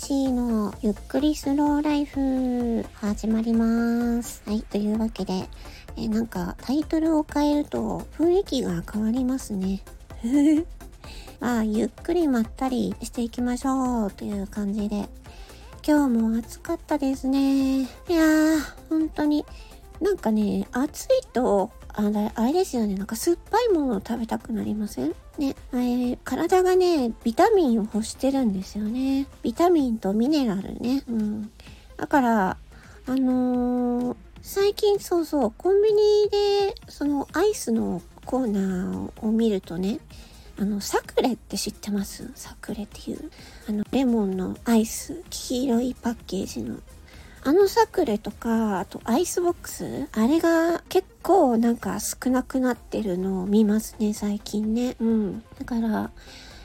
ちーのゆっくりスローライフ始まります。はい、というわけで、えなんかタイトルを変えると雰囲気が変わりますね。ま あ、ゆっくりまったりしていきましょうという感じで。今日も暑かったですね。いやー、本当に。なんかね、暑いとあれ、あれですよね。なんか酸っぱいものを食べたくなりません？ね。え体がね、ビタミンを欲してるんですよね。ビタミンとミネラルね。うん。だから、あのー、最近そうそう、コンビニで、そのアイスのコーナーを見るとね、あの、サクレって知ってます？サクレっていう。あの、レモンのアイス、黄色いパッケージのあのサクレとか、あとアイスボックスあれが結構なんか少なくなってるのを見ますね、最近ね。うん。だから、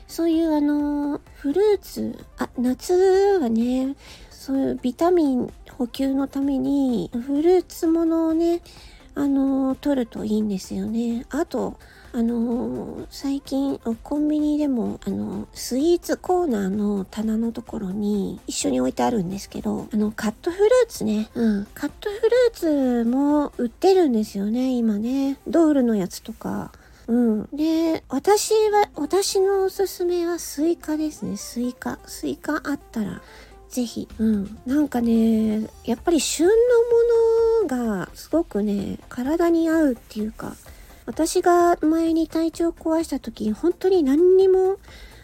そういうあの、フルーツ、あ、夏はね、そういうビタミン補給のために、フルーツものをね、あの、取るといいんですよね。あと、あのー、最近コンビニでもあのスイーツコーナーの棚のところに一緒に置いてあるんですけどあのカットフルーツねうんカットフルーツも売ってるんですよね今ねドールのやつとかうん。で、私は、私のおすすめはスイカですね。スイカ。スイカあったら、ぜひ。うん。なんかね、やっぱり旬のものがすごくね、体に合うっていうか、私が前に体調壊した時、本当に何にも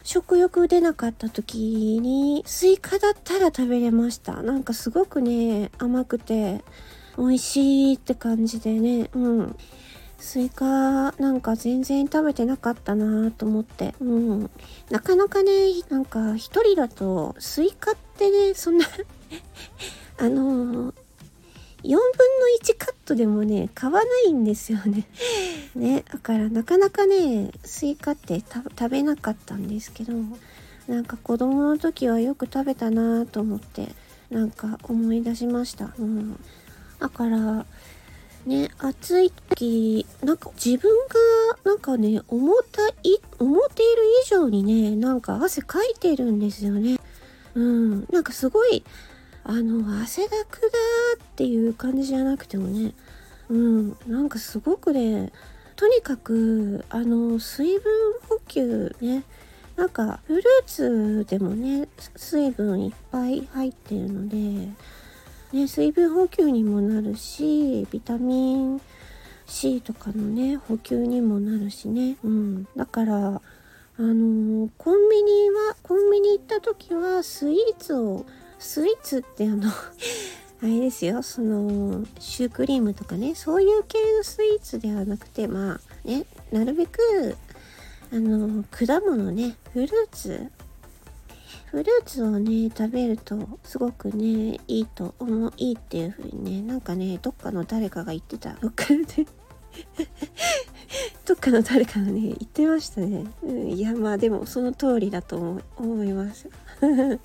食欲出なかった時に、スイカだったら食べれました。なんかすごくね、甘くて、美味しいって感じでね、うん。スイカなんか全然食べてなかったなと思って。うん。なかなかね、なんか一人だとスイカってね、そんな あの4分の1カットでもね、買わないんですよね。ね、だからなかなかね、スイカって食べなかったんですけど、なんか子供の時はよく食べたなと思って、なんか思い出しました。うん。だから、ね、暑い時、なんか自分が、なんかね、思ったい、思っている以上にね、なんか汗かいてるんですよね。うん。なんかすごい、あの、汗だくだっていう感じじゃなくてもね、うん、なんかすごくね、とにかく、あの、水分補給ね、なんかフルーツでもね、水分いっぱい入ってるので、ね、水分補給にもなるし、ビタミン C とかのね、補給にもなるしね。うん。だから、あのー、コンビニは、コンビニ行った時はスイーツをスイーツってあのあれですよ、その、シュークリームとかね、そういう系のスイーツではなくて、まあ、ね、なるべく、あの、果物ね、フルーツ、フルーツをね、食べると、すごくね、いいと思う、いいっていう風にね、なんかね、どっかの誰かが言ってた。どっかでどっかの誰かがね、言ってましたね。うん、いや、まあでも、その通りだと思思います。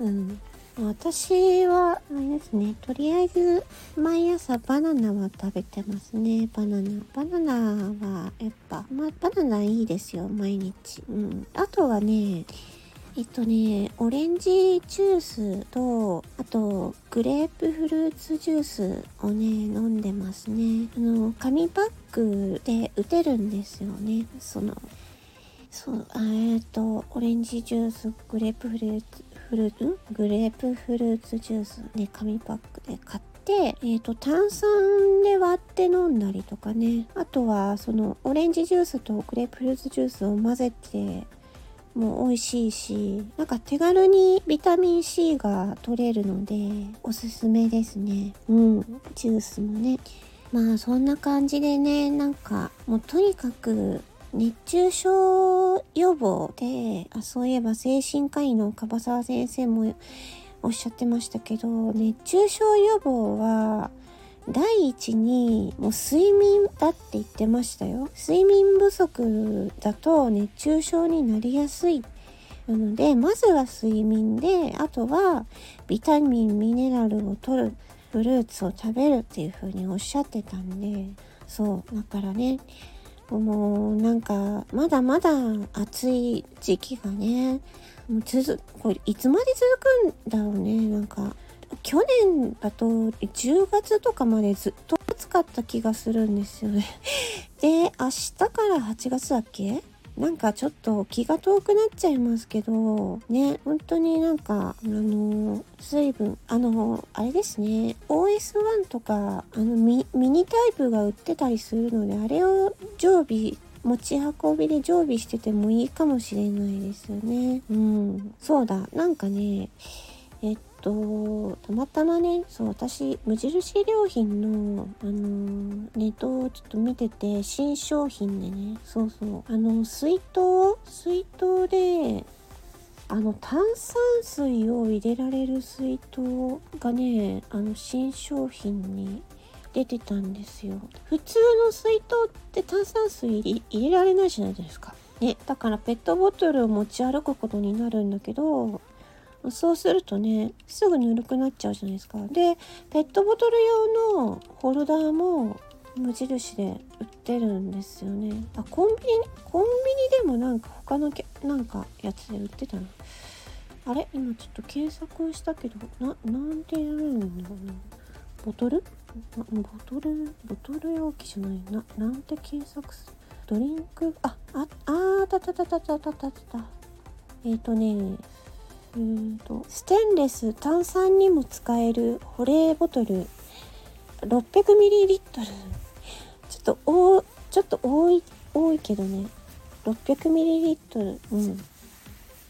うん。私は、あれですね、とりあえず、毎朝バナナは食べてますね、バナナ。バナナは、やっぱ、まあ、バナナいいですよ、毎日。うん。あとはね、えっとね、オレンジジュースと、あと、グレープフルーツジュースをね、飲んでますね。あの、紙パックで打てるんですよね。その、そう、えっ、と、オレンジジュース、グレープフルーツ、フルーツグレープフルーツジュースね、紙パックで買って、えっ、ー、と、炭酸で割って飲んだりとかね。あとは、その、オレンジジュースとグレープフルーツジュースを混ぜて、もう美味しいし、なんか手軽にビタミン C が取れるので、おすすめですね。うん、ジュースもね。まあそんな感じでね、なんかもうとにかく熱中症予防で、あ、そういえば精神科医の樺沢先生もおっしゃってましたけど、熱中症予防は、第一にもう睡眠だって言ってましたよ。睡眠不足だと熱中症になりやすい。なので、まずは睡眠で、あとはビタミン、ミネラルを取る、フルーツを食べるっていう風におっしゃってたんで、そう、だからね、もうなんかまだまだ暑い時期がねもう続これいつまで続くんだろうね。なんか去年だと10月とかまでずっと暑かった気がするんですよね。で明日から8月だっけなんかちょっと気が遠くなっちゃいますけど、ね、本当になんか、あの、水分、あの、あれですね、OS1 とか、あのミ、ミニタイプが売ってたりするので、あれを常備持ち運びで常備しててもいいかもしれないですよね。うん。そうだ。なんかね、えっと、たまたまね、そう、私、無印良品の、あのー、ネットをちょっと見てて、新商品でね、そうそう、あの、水筒水筒で、あの、炭酸水を入れられる水筒がね、あの、新商品に出てたんですよ。普通の水筒って炭酸水入れられないじゃないですか。ね、だからペットボトルを持ち歩くことになるんだけど、そうするとね、すぐぬるくなっちゃうじゃないですか。で、ペットボトル用のホルダーも無印で売ってるんですよね。あ、コンビニ、コンビニでもなんか他のなんかやつで売ってたな。あれ？今ちょっと検索したけど、な、なんてやるんだろうな。ボトル？ボトル、ボトル容器じゃないな。なんて検索する？ドリンク、あ、あ、あたたたたたたたた。えっ、ー、とね、うんと。ステンレス炭酸にも使える保冷ボトル。600ml ちょっとおちょっと多い多いけどね。600ml うん。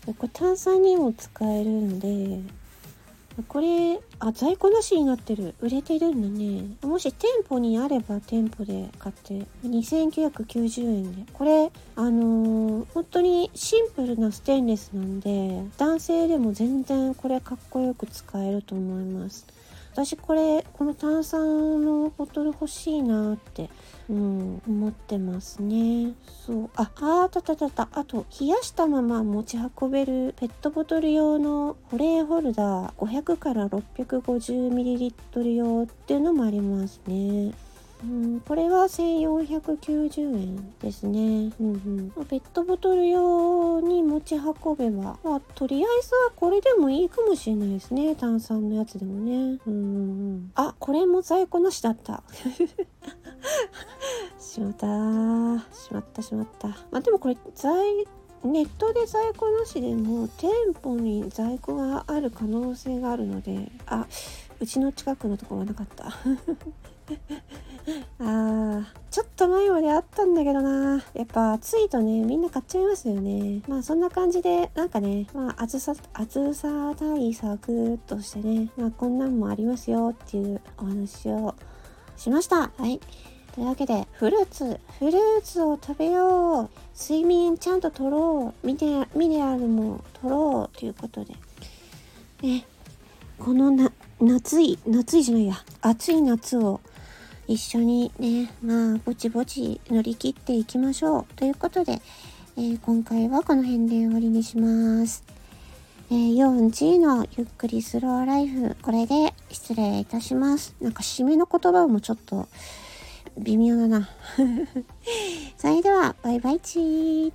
これ炭酸にも使えるんで。これ、あ、在庫なしになってる。売れてるんだね。もし店舗にあれば店舗で買って、2990円で。これ、あのー、本当にシンプルなステンレスなんで、男性でも全然これかっこよく使えると思います。私これこの炭酸のボトル欲しいなって、うん、思ってますね。そう。ああたたたた。あと冷やしたまま持ち運べるペットボトル用の保冷ホルダー500から 650ml 用っていうのもありますね。うん、これは1490円ですね。うんうん、ペットボトル用に持ち運べば、まあ、とりあえずはこれでもいいかもしれないですね。炭酸のやつでもね。うんうん、あ、これも在庫なしだった。しまったしまったしまった。まあでもこれ在ネットで在庫なしでも店舗に在庫がある可能性があるのであうちの近くのところはなかった あー、ちょっと前まであったんだけどな。やっぱ暑いとね、みんな買っちゃいますよね。まあそんな感じで、なんかね、まあ暑さ、暑さ対策としてね、まあこんなんもありますよっていうお話をしました。はい。というわけで、フルーツ、フルーツを食べよう。睡眠ちゃんと取ろう。ミネミネラルも取ろうということで。ね、このな、夏い、夏いじゃないや、暑い夏を一緒にね、まあ、ぼちぼち乗り切っていきましょう。ということで、えー、今回はこの辺で終わりにします。えー、4G のゆっくりスローライフ、これで失礼いたします。なんか締めの言葉もちょっと微妙だな。それでは、バイバイチー。